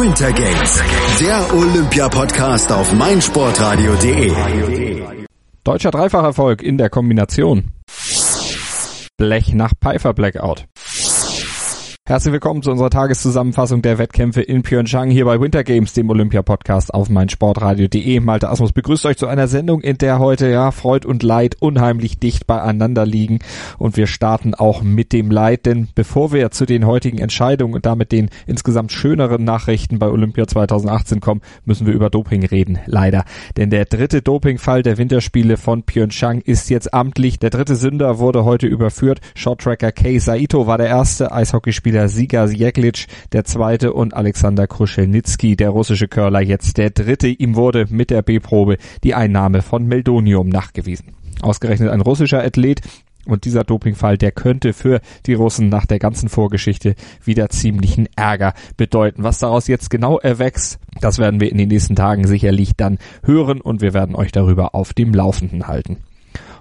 Winter Games, der Olympia-Podcast auf meinsportradio.de. Deutscher Dreifacherfolg in der Kombination. Blech nach Pfeiffer Blackout. Herzlich willkommen zu unserer Tageszusammenfassung der Wettkämpfe in Pyeongchang hier bei Winter Games, dem Olympia-Podcast auf meinsportradio.de. Malte Asmus begrüßt euch zu einer Sendung, in der heute ja Freud und Leid unheimlich dicht beieinander liegen. Und wir starten auch mit dem Leid, denn bevor wir zu den heutigen Entscheidungen und damit den insgesamt schöneren Nachrichten bei Olympia 2018 kommen, müssen wir über Doping reden, leider. Denn der dritte Dopingfall der Winterspiele von Pyeongchang ist jetzt amtlich. Der dritte Sünder wurde heute überführt. Shorttracker Kei Saito war der erste Eishockeyspieler wieder Siga Jeklic, der zweite und Alexander Kruschelnitzki, der russische Curler, jetzt der dritte. Ihm wurde mit der B-Probe die Einnahme von Meldonium nachgewiesen. Ausgerechnet ein russischer Athlet, und dieser Dopingfall, der könnte für die Russen nach der ganzen Vorgeschichte wieder ziemlichen Ärger bedeuten. Was daraus jetzt genau erwächst, das werden wir in den nächsten Tagen sicherlich dann hören und wir werden euch darüber auf dem Laufenden halten.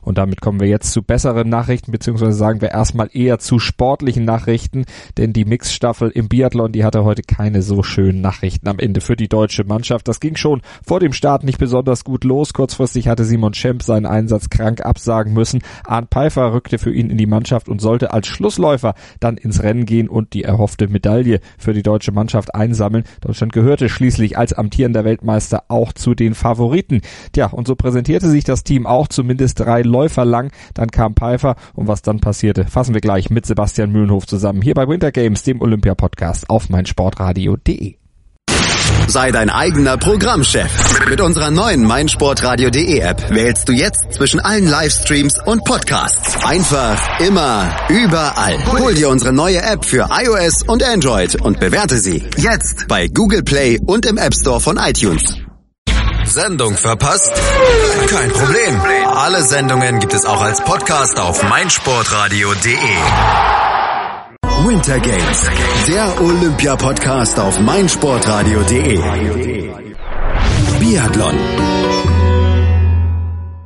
Und damit kommen wir jetzt zu besseren Nachrichten, beziehungsweise sagen wir erstmal eher zu sportlichen Nachrichten, denn die Mixstaffel im Biathlon, die hatte heute keine so schönen Nachrichten am Ende für die deutsche Mannschaft. Das ging schon vor dem Start nicht besonders gut los. Kurzfristig hatte Simon Schemp seinen Einsatz krank absagen müssen. Arndt Pfeiffer rückte für ihn in die Mannschaft und sollte als Schlussläufer dann ins Rennen gehen und die erhoffte Medaille für die deutsche Mannschaft einsammeln. Deutschland gehörte schließlich als amtierender Weltmeister auch zu den Favoriten. Tja, und so präsentierte sich das Team auch zumindest drei Läufer lang. Dann kam Pfeiffer und was dann passierte, fassen wir gleich mit Sebastian Mühlenhof zusammen hier bei Winter Games, dem Olympia-Podcast auf meinsportradio.de. Sei dein eigener Programmchef. Mit unserer neuen meinsportradio.de App wählst du jetzt zwischen allen Livestreams und Podcasts. Einfach, immer, überall. Hol dir unsere neue App für iOS und Android und bewerte sie jetzt bei Google Play und im App Store von iTunes. Sendung verpasst? Kein Problem. Alle Sendungen gibt es auch als Podcast auf meinsportradio.de. Winter Games, der Olympia-Podcast auf meinsportradio.de. Biathlon.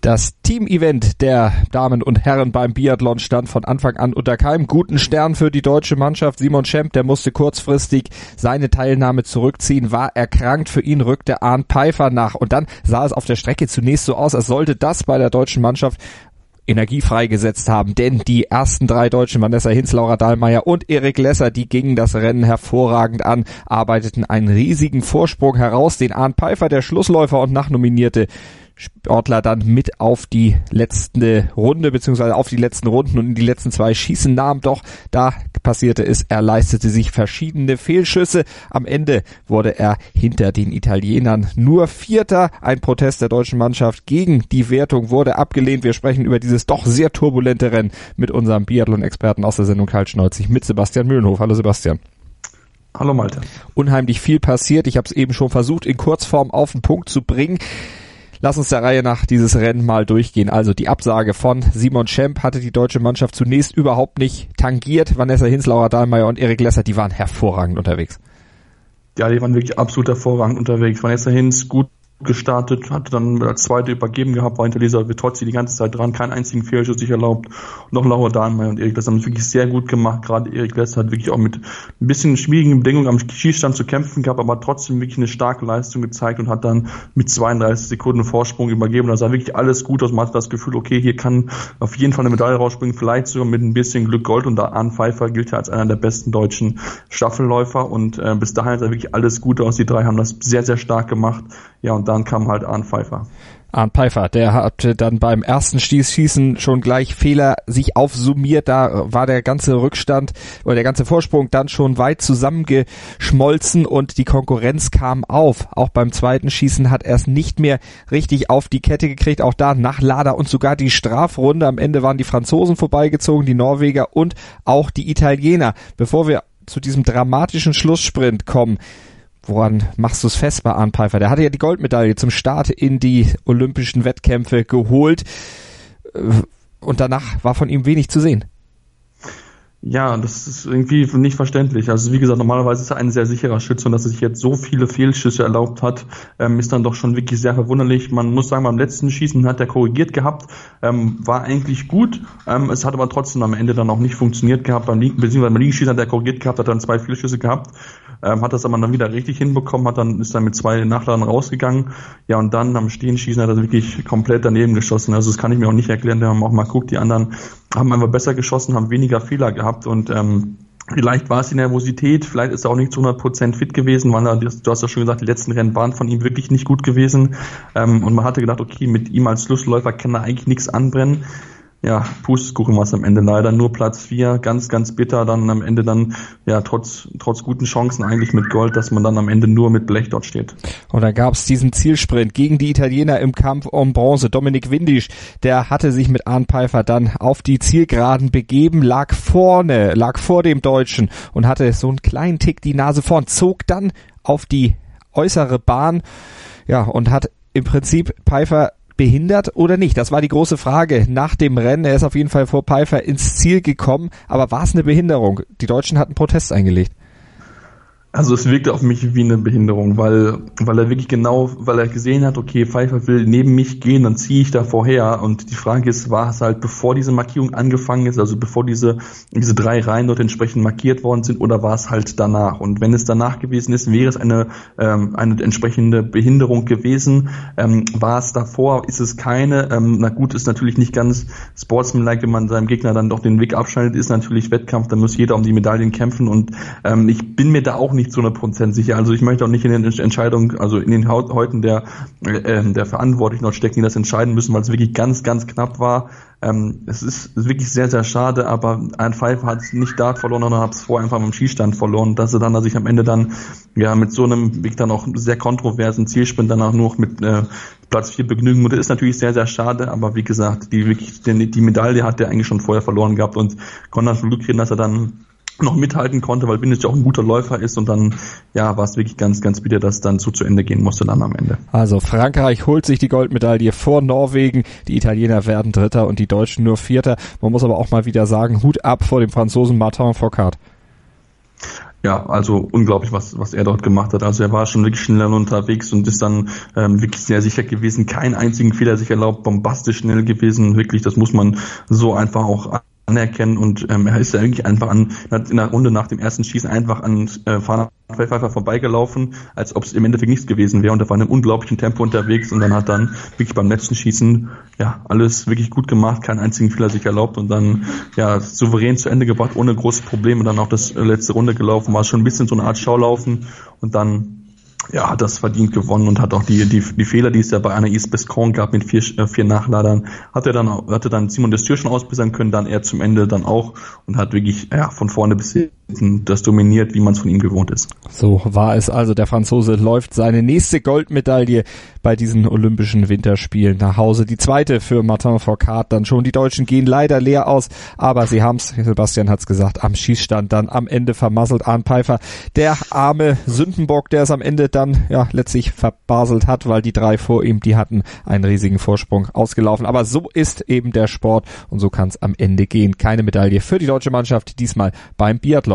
Das Team-Event der Damen und Herren beim Biathlon stand von Anfang an unter keinem guten Stern für die deutsche Mannschaft. Simon Schemp, der musste kurzfristig seine Teilnahme zurückziehen, war erkrankt. Für ihn rückte Arndt Pfeiffer nach. Und dann sah es auf der Strecke zunächst so aus, als sollte das bei der deutschen Mannschaft Energie freigesetzt haben, denn die ersten drei Deutschen, Vanessa Hinz, Laura Dahlmeier und Erik Lesser, die gingen das Rennen hervorragend an, arbeiteten einen riesigen Vorsprung heraus, den Arndt Pfeiffer, der Schlussläufer und Nachnominierte, Sportler dann mit auf die letzte Runde beziehungsweise auf die letzten Runden und in die letzten zwei Schießen nahm. Doch da passierte es, er leistete sich verschiedene Fehlschüsse. Am Ende wurde er hinter den Italienern nur Vierter. Ein Protest der deutschen Mannschaft gegen die Wertung wurde abgelehnt. Wir sprechen über dieses doch sehr turbulente Rennen mit unserem Biathlon-Experten aus der Sendung Karl Schnolzig mit Sebastian Mühlenhof. Hallo Sebastian. Hallo Malte. Unheimlich viel passiert. Ich habe es eben schon versucht, in Kurzform auf den Punkt zu bringen. Lass uns der Reihe nach dieses Rennen mal durchgehen. Also die Absage von Simon Schemp hatte die deutsche Mannschaft zunächst überhaupt nicht tangiert. Vanessa Hinz, Laura Dahlmeier und Erik Lesser, die waren hervorragend unterwegs. Ja, die waren wirklich absolut hervorragend unterwegs. Vanessa Hinz gut gestartet, hatte dann als zweite übergeben gehabt, war hinter Lisa Vitozzi die ganze Zeit dran, keinen einzigen Fehlschuss sich erlaubt. Noch Laura Dahnmeier und Erik Lesser haben es wirklich sehr gut gemacht. Gerade Erik Lesser hat wirklich auch mit ein bisschen schwierigen Bedingungen am Schießstand zu kämpfen gehabt, aber trotzdem wirklich eine starke Leistung gezeigt und hat dann mit 32 Sekunden Vorsprung übergeben. Da sah wirklich alles gut aus. Man hatte das Gefühl, okay, hier kann auf jeden Fall eine Medaille rausspringen, vielleicht sogar mit ein bisschen Glück Gold. Und da Arne Pfeiffer gilt ja als einer der besten deutschen Staffelläufer und äh, bis dahin sah wirklich alles gut aus. Die drei haben das sehr, sehr stark gemacht. Ja, und dann kam halt Arndt Pfeiffer. Arndt Pfeiffer, der hatte dann beim ersten Schießen schon gleich Fehler sich aufsummiert. Da war der ganze Rückstand oder der ganze Vorsprung dann schon weit zusammengeschmolzen und die Konkurrenz kam auf. Auch beim zweiten Schießen hat er es nicht mehr richtig auf die Kette gekriegt. Auch da nach Lader und sogar die Strafrunde. Am Ende waren die Franzosen vorbeigezogen, die Norweger und auch die Italiener. Bevor wir zu diesem dramatischen Schlusssprint kommen, Woran machst du es fest bei Arne Pfeiffer? Der hatte ja die Goldmedaille zum Start in die olympischen Wettkämpfe geholt äh, und danach war von ihm wenig zu sehen. Ja, das ist irgendwie nicht verständlich. Also wie gesagt, normalerweise ist er ein sehr sicherer Schütze und dass er sich jetzt so viele Fehlschüsse erlaubt hat, ähm, ist dann doch schon wirklich sehr verwunderlich. Man muss sagen, beim letzten Schießen hat er korrigiert gehabt, ähm, war eigentlich gut. Ähm, es hat aber trotzdem am Ende dann auch nicht funktioniert gehabt. Beim beziehungsweise beim Linken hat er korrigiert gehabt, hat dann zwei Fehlschüsse gehabt, ähm, hat das aber dann wieder richtig hinbekommen, hat dann ist dann mit zwei Nachladen rausgegangen. Ja, und dann am Stehenschießen hat er wirklich komplett daneben geschossen. Also das kann ich mir auch nicht erklären. Wir haben auch mal guckt, die anderen haben einfach besser geschossen, haben weniger Fehler gehabt und ähm, Vielleicht war es die Nervosität, vielleicht ist er auch nicht zu 100% fit gewesen, weil er, du hast ja schon gesagt, die letzten Rennen waren von ihm wirklich nicht gut gewesen. Ähm, und man hatte gedacht, okay, mit ihm als Schlussläufer kann er eigentlich nichts anbrennen ja, Pustekuchen war es am Ende leider. Nur Platz vier, ganz, ganz bitter. Dann am Ende dann, ja, trotz, trotz guten Chancen eigentlich mit Gold, dass man dann am Ende nur mit Blech dort steht. Und dann gab es diesen Zielsprint gegen die Italiener im Kampf um Bronze. Dominik Windisch, der hatte sich mit Arne Pfeiffer dann auf die Zielgeraden begeben, lag vorne, lag vor dem Deutschen und hatte so einen kleinen Tick die Nase vorn, zog dann auf die äußere Bahn, ja, und hat im Prinzip Pfeiffer behindert oder nicht? Das war die große Frage nach dem Rennen. Er ist auf jeden Fall vor Pfeiffer ins Ziel gekommen, aber war es eine Behinderung? Die Deutschen hatten Protest eingelegt. Also es wirkte auf mich wie eine Behinderung, weil, weil er wirklich genau, weil er gesehen hat, okay, Pfeiffer will neben mich gehen, dann ziehe ich da vorher. Und die Frage ist, war es halt, bevor diese Markierung angefangen ist, also bevor diese, diese drei Reihen dort entsprechend markiert worden sind, oder war es halt danach? Und wenn es danach gewesen ist, wäre es eine, ähm, eine entsprechende Behinderung gewesen. Ähm, war es davor, ist es keine. Ähm, na gut, ist natürlich nicht ganz sportsmanlike, wenn man seinem Gegner dann doch den Weg abschneidet, ist natürlich Wettkampf, da muss jeder um die Medaillen kämpfen. Und ähm, ich bin mir da auch nicht nicht zu 100% sicher. Also ich möchte auch nicht in den Entscheidungen, also in den Häuten der, äh, der Verantwortlichen dort stecken, die das entscheiden müssen, weil es wirklich ganz, ganz knapp war. Ähm, es ist wirklich sehr, sehr schade, aber ein Pfeiffer hat es nicht Dart verloren, sondern hat es vorher einfach beim Skistand verloren. Dass er dann, dass ich am Ende dann ja mit so einem Weg dann auch sehr kontroversen Zielsprint danach nur noch mit äh, Platz 4 begnügen muss, ist natürlich sehr, sehr schade, aber wie gesagt, die wirklich die, die Medaille hat er eigentlich schon vorher verloren gehabt und dann Glück dass er dann noch mithalten konnte, weil Binic auch ein guter Läufer ist und dann ja war es wirklich ganz ganz bitter, dass dann zu zu Ende gehen musste dann am Ende. Also Frankreich holt sich die Goldmedaille vor Norwegen, die Italiener werden Dritter und die Deutschen nur Vierter. Man muss aber auch mal wieder sagen, Hut ab vor dem Franzosen Martin Foucault. Ja, also unglaublich, was, was er dort gemacht hat. Also er war schon wirklich schnell unterwegs und ist dann ähm, wirklich sehr sicher gewesen. Keinen einzigen Fehler sich erlaubt, bombastisch schnell gewesen. Wirklich, das muss man so einfach auch anerkennen und ähm, er ist ja eigentlich einfach an in der Runde nach dem ersten Schießen einfach an äh, Pfeiffer vorbeigelaufen, als ob es im Endeffekt nichts gewesen wäre und er war in einem unglaublichen Tempo unterwegs und dann hat dann wirklich beim letzten Schießen ja alles wirklich gut gemacht, keinen einzigen Fehler sich erlaubt und dann ja souverän zu Ende gebracht, ohne große Probleme dann auch das letzte Runde gelaufen, war schon ein bisschen so eine Art Schaulaufen und dann ja, hat das verdient gewonnen und hat auch die, die, die Fehler, die es ja bei einer East Bescon gab mit vier, äh, vier Nachladern, hat er dann, hatte dann Simon des Tür schon ausbessern können, dann er zum Ende dann auch und hat wirklich, ja, von vorne bis das dominiert, wie man es von ihm gewohnt ist. So war es also. Der Franzose läuft seine nächste Goldmedaille bei diesen Olympischen Winterspielen nach Hause. Die zweite für Martin Foucault dann schon. Die Deutschen gehen leider leer aus, aber sie haben's, Sebastian hat's gesagt, am Schießstand dann am Ende vermasselt. Arne Pfeiffer, der arme Sündenbock, der es am Ende dann ja letztlich verbaselt hat, weil die drei vor ihm, die hatten einen riesigen Vorsprung ausgelaufen. Aber so ist eben der Sport und so kann es am Ende gehen. Keine Medaille für die deutsche Mannschaft, diesmal beim Biathlon.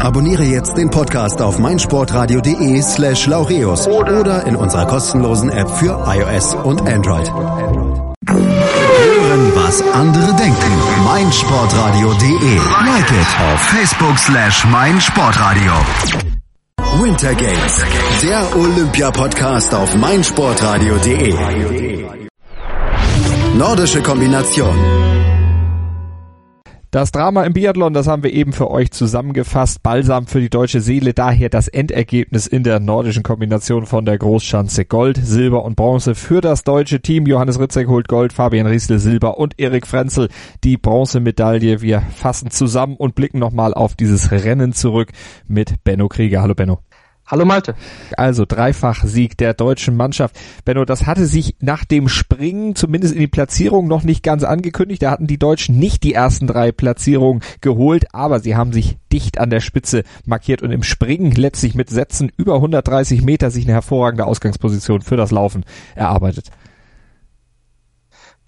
Abonniere jetzt den Podcast auf meinsportradio.de slash laureus oder in unserer kostenlosen App für iOS und Android. Hören, was andere denken. meinsportradio.de Like it auf Facebook slash meinsportradio. Winter Games, der Olympia-Podcast auf meinsportradio.de. Nordische Kombination. Das Drama im Biathlon, das haben wir eben für euch zusammengefasst. Balsam für die deutsche Seele, daher das Endergebnis in der nordischen Kombination von der Großschanze. Gold, Silber und Bronze für das deutsche Team. Johannes Ritzek holt Gold, Fabian Riesel Silber und Erik Frenzel die Bronzemedaille. Wir fassen zusammen und blicken nochmal auf dieses Rennen zurück mit Benno Krieger. Hallo Benno. Hallo Malte. Also dreifach Sieg der deutschen Mannschaft. Benno, das hatte sich nach dem Springen zumindest in die Platzierung noch nicht ganz angekündigt. Da hatten die Deutschen nicht die ersten drei Platzierungen geholt, aber sie haben sich dicht an der Spitze markiert und im Springen letztlich mit Sätzen über 130 Meter sich eine hervorragende Ausgangsposition für das Laufen erarbeitet.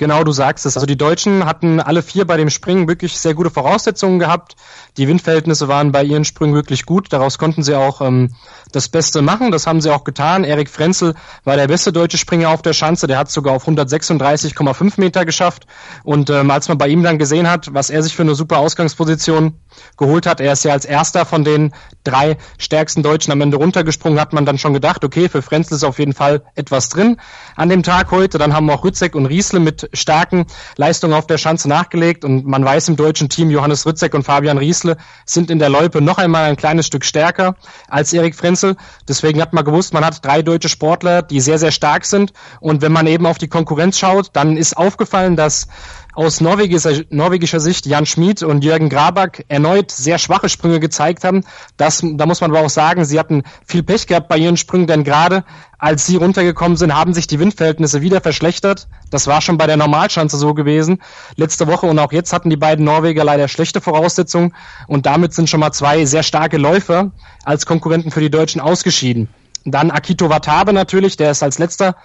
Genau, du sagst es. Also die Deutschen hatten alle vier bei dem Springen wirklich sehr gute Voraussetzungen gehabt. Die Windverhältnisse waren bei ihren Sprüngen wirklich gut. Daraus konnten sie auch ähm, das Beste machen. Das haben sie auch getan. Erik Frenzel war der beste deutsche Springer auf der Schanze. Der hat sogar auf 136,5 Meter geschafft. Und ähm, als man bei ihm dann gesehen hat, was er sich für eine super Ausgangsposition geholt hat, er ist ja als erster von den drei stärksten Deutschen am Ende runtergesprungen, hat man dann schon gedacht, okay, für Frenzel ist auf jeden Fall etwas drin an dem Tag heute. Dann haben auch Rützek und Riesle mit starken Leistungen auf der Schanze nachgelegt. Und man weiß im deutschen Team, Johannes Rützek und Fabian Riesle sind in der Loipe noch einmal ein kleines Stück stärker als Erik Frenzel. Deswegen hat man gewusst, man hat drei deutsche Sportler, die sehr, sehr stark sind. Und wenn man eben auf die Konkurrenz schaut, dann ist aufgefallen, dass aus norwegischer, Sicht Jan Schmid und Jürgen Graback erneut sehr schwache Sprünge gezeigt haben. Das, da muss man aber auch sagen, sie hatten viel Pech gehabt bei ihren Sprüngen, denn gerade als sie runtergekommen sind, haben sich die Windverhältnisse wieder verschlechtert. Das war schon bei der Normalschanze so gewesen. Letzte Woche und auch jetzt hatten die beiden Norweger leider schlechte Voraussetzungen und damit sind schon mal zwei sehr starke Läufer als Konkurrenten für die Deutschen ausgeschieden. Dann Akito Watabe natürlich, der ist als letzter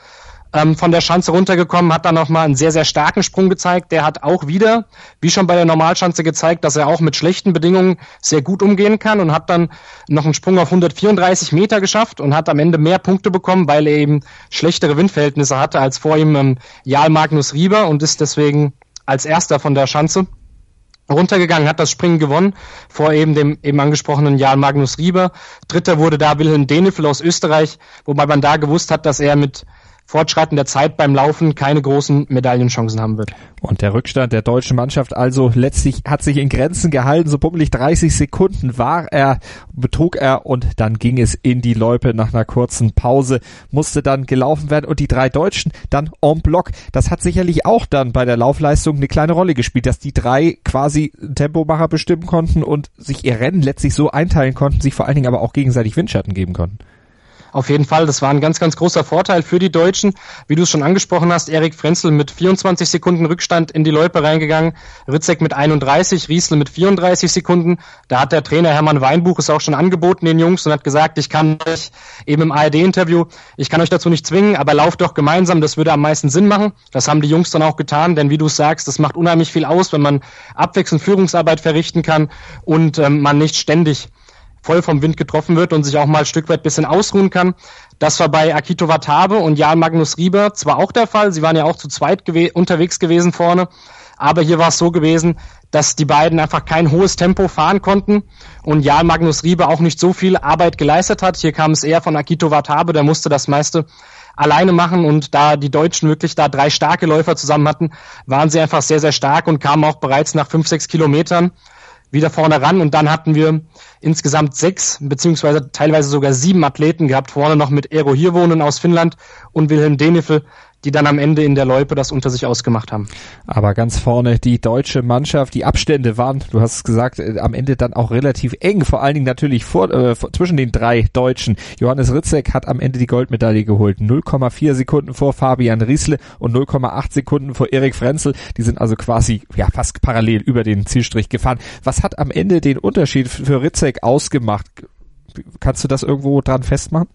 ähm, von der Schanze runtergekommen, hat dann nochmal einen sehr, sehr starken Sprung gezeigt. Der hat auch wieder, wie schon bei der Normalschanze gezeigt, dass er auch mit schlechten Bedingungen sehr gut umgehen kann und hat dann noch einen Sprung auf 134 Meter geschafft und hat am Ende mehr Punkte bekommen, weil er eben schlechtere Windverhältnisse hatte als vor ihm ähm, Jarl Magnus Rieber und ist deswegen als erster von der Schanze runtergegangen, hat das Springen gewonnen, vor eben dem eben angesprochenen Jan Magnus Rieber. Dritter wurde da Wilhelm Denefel aus Österreich, wobei man da gewusst hat, dass er mit Fortschreiten der Zeit beim Laufen keine großen Medaillenchancen haben wird. Und der Rückstand der deutschen Mannschaft also letztlich hat sich in Grenzen gehalten. So bummelig 30 Sekunden war er, betrug er und dann ging es in die Loipe nach einer kurzen Pause, musste dann gelaufen werden und die drei Deutschen dann en bloc. Das hat sicherlich auch dann bei der Laufleistung eine kleine Rolle gespielt, dass die drei quasi Tempomacher bestimmen konnten und sich ihr Rennen letztlich so einteilen konnten, sich vor allen Dingen aber auch gegenseitig Windschatten geben konnten. Auf jeden Fall, das war ein ganz, ganz großer Vorteil für die Deutschen. Wie du es schon angesprochen hast, Erik Frenzel mit 24 Sekunden Rückstand in die Loipe reingegangen, Ritzek mit 31, Riesle mit 34 Sekunden. Da hat der Trainer Hermann Weinbuch es auch schon angeboten den Jungs und hat gesagt, ich kann euch eben im ARD-Interview, ich kann euch dazu nicht zwingen, aber lauft doch gemeinsam, das würde am meisten Sinn machen. Das haben die Jungs dann auch getan, denn wie du sagst, das macht unheimlich viel aus, wenn man abwechselnd Führungsarbeit verrichten kann und ähm, man nicht ständig voll vom Wind getroffen wird und sich auch mal ein Stück weit bisschen ausruhen kann. Das war bei Akito Watabe und Jan Magnus Rieber zwar auch der Fall, sie waren ja auch zu zweit gew unterwegs gewesen vorne, aber hier war es so gewesen, dass die beiden einfach kein hohes Tempo fahren konnten und Jan Magnus Rieber auch nicht so viel Arbeit geleistet hat. Hier kam es eher von Akito Watabe, der musste das meiste alleine machen und da die Deutschen wirklich da drei starke Läufer zusammen hatten, waren sie einfach sehr, sehr stark und kamen auch bereits nach fünf, sechs Kilometern wieder vorne ran. Und dann hatten wir insgesamt sechs beziehungsweise teilweise sogar sieben Athleten gehabt, vorne noch mit Eero Hirvonen aus Finnland und Wilhelm Denifel die dann am Ende in der Loipe das unter sich ausgemacht haben. Aber ganz vorne die deutsche Mannschaft, die Abstände waren, du hast es gesagt, äh, am Ende dann auch relativ eng, vor allen Dingen natürlich vor, äh, zwischen den drei Deutschen. Johannes Ritzek hat am Ende die Goldmedaille geholt, 0,4 Sekunden vor Fabian Riesle und 0,8 Sekunden vor Erik Frenzel. Die sind also quasi ja fast parallel über den Zielstrich gefahren. Was hat am Ende den Unterschied für Ritzek ausgemacht? Kannst du das irgendwo dran festmachen?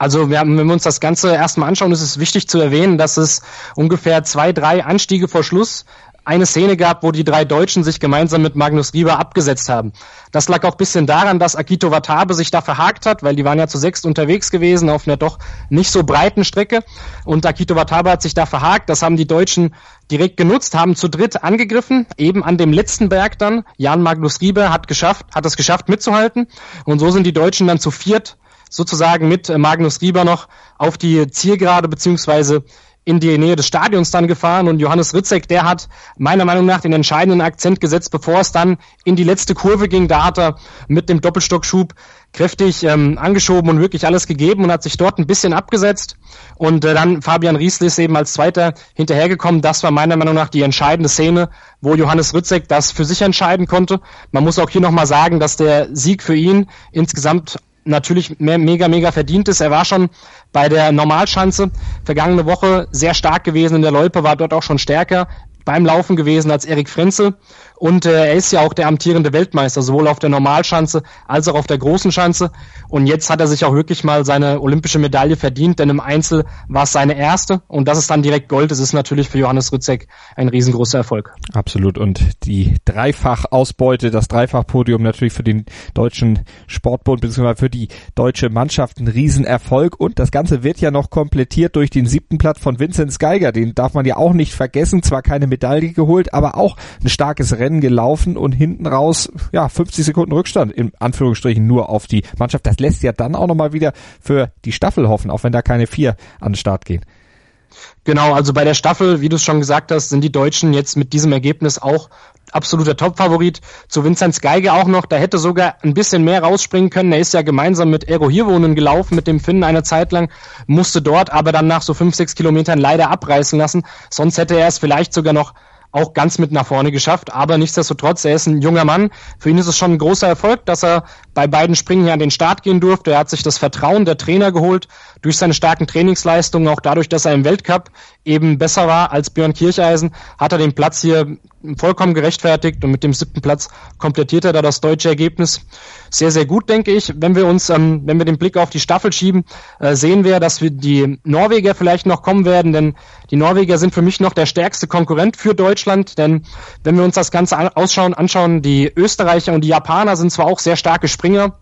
Also wir haben, wenn wir uns das Ganze erstmal anschauen, ist es wichtig zu erwähnen, dass es ungefähr zwei, drei Anstiege vor Schluss eine Szene gab, wo die drei Deutschen sich gemeinsam mit Magnus Rieber abgesetzt haben. Das lag auch bisschen daran, dass Akito Watabe sich da verhakt hat, weil die waren ja zu sechst unterwegs gewesen auf einer doch nicht so breiten Strecke. Und Akito Watabe hat sich da verhakt. Das haben die Deutschen direkt genutzt, haben zu dritt angegriffen, eben an dem letzten Berg dann. Jan Magnus Rieber hat geschafft, hat es geschafft mitzuhalten. Und so sind die Deutschen dann zu viert sozusagen mit äh, Magnus Rieber noch auf die Zielgerade beziehungsweise in die Nähe des Stadions dann gefahren und Johannes Ritzek, der hat meiner Meinung nach den entscheidenden Akzent gesetzt, bevor es dann in die letzte Kurve ging. Da hat er mit dem Doppelstockschub kräftig ähm, angeschoben und wirklich alles gegeben und hat sich dort ein bisschen abgesetzt. Und äh, dann Fabian Riesle ist eben als Zweiter hinterhergekommen. Das war meiner Meinung nach die entscheidende Szene, wo Johannes Ritzek das für sich entscheiden konnte. Man muss auch hier nochmal sagen, dass der Sieg für ihn insgesamt natürlich mega, mega verdient ist. Er war schon bei der Normalschanze vergangene Woche sehr stark gewesen in der Loipe, war dort auch schon stärker beim Laufen gewesen als Erik Frenzel. Und äh, er ist ja auch der amtierende Weltmeister, sowohl auf der Normalschanze als auch auf der großen Schanze. Und jetzt hat er sich auch wirklich mal seine olympische Medaille verdient, denn im Einzel war es seine erste. Und das ist dann direkt Gold. Das ist natürlich für Johannes Rützek ein riesengroßer Erfolg. Absolut. Und die Dreifach-Ausbeute, das Dreifach-Podium natürlich für den deutschen Sportbund bzw. für die deutsche Mannschaft ein Riesenerfolg. Und das Ganze wird ja noch komplettiert durch den siebten Platz von Vincent Geiger. Den darf man ja auch nicht vergessen. Zwar keine Medaille geholt, aber auch ein starkes Rennen Rennen gelaufen und hinten raus, ja, 50 Sekunden Rückstand, in Anführungsstrichen nur auf die Mannschaft. Das lässt ja dann auch nochmal wieder für die Staffel hoffen, auch wenn da keine vier an den Start gehen. Genau, also bei der Staffel, wie du es schon gesagt hast, sind die Deutschen jetzt mit diesem Ergebnis auch absoluter Topfavorit. Zu Vinzenz Geige auch noch, da hätte sogar ein bisschen mehr rausspringen können. Er ist ja gemeinsam mit Ero Hirwonen gelaufen, mit dem Finnen eine Zeit lang, musste dort aber dann nach so fünf, sechs Kilometern leider abreißen lassen. Sonst hätte er es vielleicht sogar noch auch ganz mit nach vorne geschafft. Aber nichtsdestotrotz, er ist ein junger Mann. Für ihn ist es schon ein großer Erfolg, dass er bei beiden Springen hier an den Start gehen durfte. Er hat sich das Vertrauen der Trainer geholt durch seine starken Trainingsleistungen, auch dadurch, dass er im Weltcup eben besser war als Björn Kircheisen, hat er den Platz hier vollkommen gerechtfertigt und mit dem siebten Platz komplettiert er da das deutsche Ergebnis sehr, sehr gut, denke ich. Wenn wir uns, ähm, wenn wir den Blick auf die Staffel schieben, äh, sehen wir, dass wir die Norweger vielleicht noch kommen werden, denn die Norweger sind für mich noch der stärkste Konkurrent für Deutschland, denn wenn wir uns das Ganze an ausschauen, anschauen, die Österreicher und die Japaner sind zwar auch sehr starke Springer,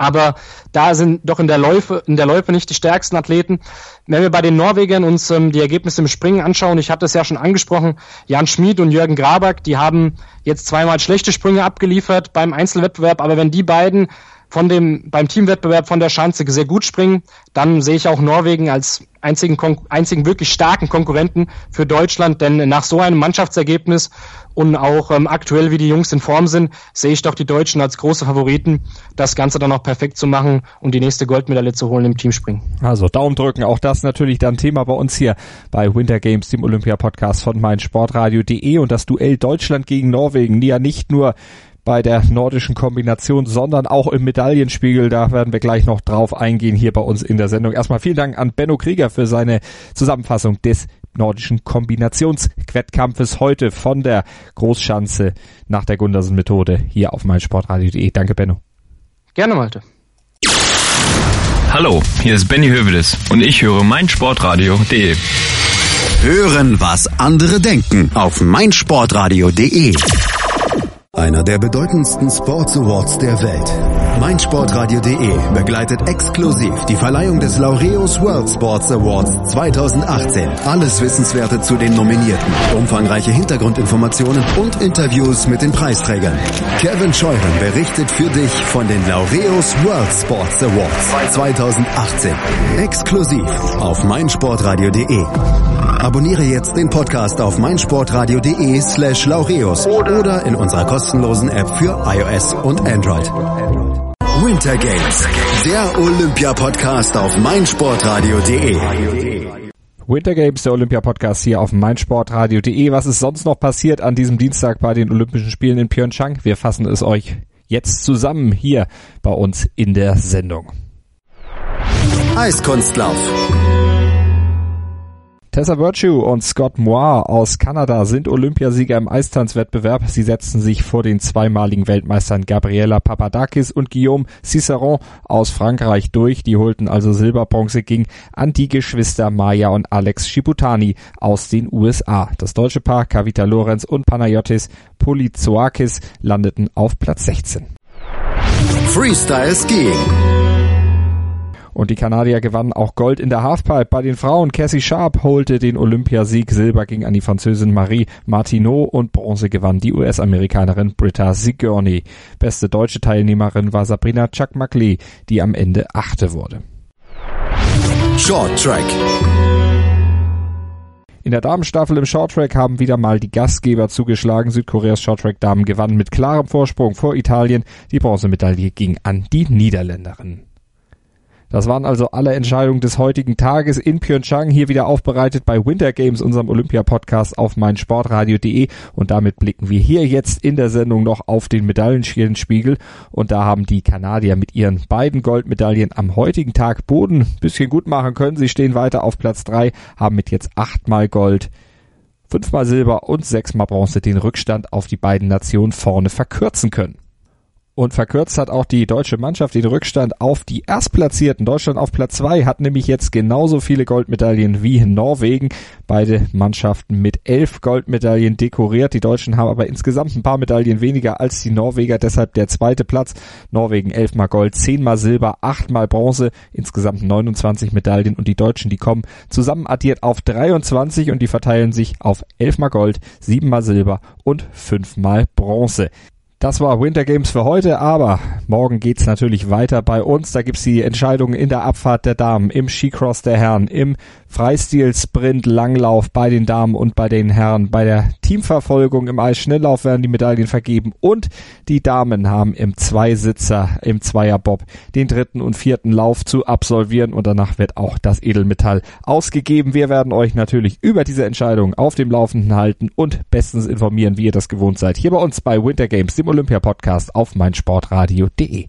aber da sind doch in der Läufe, in der Läufe nicht die stärksten Athleten. Wenn wir bei den Norwegern uns ähm, die Ergebnisse im Springen anschauen, ich hatte es ja schon angesprochen, Jan Schmid und Jürgen Graback, die haben jetzt zweimal schlechte Sprünge abgeliefert beim Einzelwettbewerb, aber wenn die beiden von dem, beim Teamwettbewerb von der Schanze sehr gut springen, dann sehe ich auch Norwegen als einzigen, einzigen wirklich starken Konkurrenten für Deutschland, denn nach so einem Mannschaftsergebnis und auch ähm, aktuell, wie die Jungs in Form sind, sehe ich doch die Deutschen als große Favoriten, das Ganze dann auch perfekt zu machen und die nächste Goldmedaille zu holen im Teamspringen. Also Daumen drücken, auch das natürlich dann Thema bei uns hier bei Winter Games, dem Olympia-Podcast von meinsportradio.de und das Duell Deutschland gegen Norwegen, ja nicht nur bei der nordischen Kombination, sondern auch im Medaillenspiegel. Da werden wir gleich noch drauf eingehen hier bei uns in der Sendung. Erstmal vielen Dank an Benno Krieger für seine Zusammenfassung des nordischen Kombinationsquettkampfes heute von der Großschanze nach der Gundersen-Methode hier auf meinsportradio.de. Danke, Benno. Gerne, Malte. Hallo, hier ist Benny Hövedes und ich höre meinsportradio.de. Hören, was andere denken auf meinsportradio.de. Einer der bedeutendsten Sports Awards der Welt. meinsportradio.de begleitet exklusiv die Verleihung des Laureus World Sports Awards 2018. Alles Wissenswerte zu den Nominierten, umfangreiche Hintergrundinformationen und Interviews mit den Preisträgern. Kevin Scheuren berichtet für dich von den Laureus World Sports Awards 2018. Exklusiv auf meinsportradio.de. Abonniere jetzt den Podcast auf meinsportradio.de slash laureus oder in unserer kostenlosen App für iOS und Android. Winter Games, der Olympia-Podcast auf meinsportradio.de. Winter Games, der Olympia-Podcast hier auf meinsportradio.de. Was ist sonst noch passiert an diesem Dienstag bei den Olympischen Spielen in Pyeongchang? Wir fassen es euch jetzt zusammen hier bei uns in der Sendung. Eiskunstlauf. Tessa Virtue und Scott Moir aus Kanada sind Olympiasieger im Eistanzwettbewerb. Sie setzten sich vor den zweimaligen Weltmeistern Gabriela Papadakis und Guillaume Ciceron aus Frankreich durch. Die holten also Silberbronze ging an die Geschwister Maya und Alex Shibutani aus den USA. Das deutsche Paar Kavita Lorenz und Panayotis Polizoakis landeten auf Platz 16. Freestyle Skiing. Und die Kanadier gewannen auch Gold in der Halfpipe. Bei den Frauen Cassie Sharp holte den Olympiasieg. Silber ging an die Französin Marie Martineau und Bronze gewann die US-Amerikanerin Britta Sigourney. Beste deutsche Teilnehmerin war Sabrina Chuck McLee, die am Ende Achte wurde. Short Track. In der Damenstaffel im Shorttrack haben wieder mal die Gastgeber zugeschlagen. Südkoreas Shorttrack-Damen gewannen mit klarem Vorsprung vor Italien. Die Bronzemedaille ging an die Niederländerinnen. Das waren also alle Entscheidungen des heutigen Tages in Pyeongchang, hier wieder aufbereitet bei Winter Games, unserem Olympia-Podcast auf meinsportradio.de und damit blicken wir hier jetzt in der Sendung noch auf den Medaillenspiegel und da haben die Kanadier mit ihren beiden Goldmedaillen am heutigen Tag Boden bisschen gut machen können. Sie stehen weiter auf Platz drei, haben mit jetzt achtmal Gold fünfmal Silber und sechsmal Bronze den Rückstand auf die beiden Nationen vorne verkürzen können. Und verkürzt hat auch die deutsche Mannschaft den Rückstand auf die Erstplatzierten. Deutschland auf Platz zwei hat nämlich jetzt genauso viele Goldmedaillen wie Norwegen. Beide Mannschaften mit elf Goldmedaillen dekoriert. Die Deutschen haben aber insgesamt ein paar Medaillen weniger als die Norweger. Deshalb der zweite Platz. Norwegen elfmal Gold, zehnmal Silber, achtmal Bronze. Insgesamt 29 Medaillen. Und die Deutschen, die kommen zusammen addiert auf 23 und die verteilen sich auf elfmal Gold, siebenmal Silber und fünfmal Bronze. Das war Winter Games für heute, aber morgen geht's natürlich weiter bei uns. Da gibt's die Entscheidungen in der Abfahrt der Damen, im Skicross der Herren, im Freistil, Sprint, Langlauf bei den Damen und bei den Herren. Bei der Teamverfolgung im Eisschnelllauf werden die Medaillen vergeben und die Damen haben im Zweisitzer, im Zweierbob den dritten und vierten Lauf zu absolvieren und danach wird auch das Edelmetall ausgegeben. Wir werden euch natürlich über diese Entscheidung auf dem Laufenden halten und bestens informieren, wie ihr das gewohnt seid. Hier bei uns bei Winter Games, dem Olympia-Podcast auf meinsportradio.de.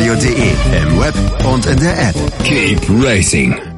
meinsportradio.de im Web und in der App. Keep racing.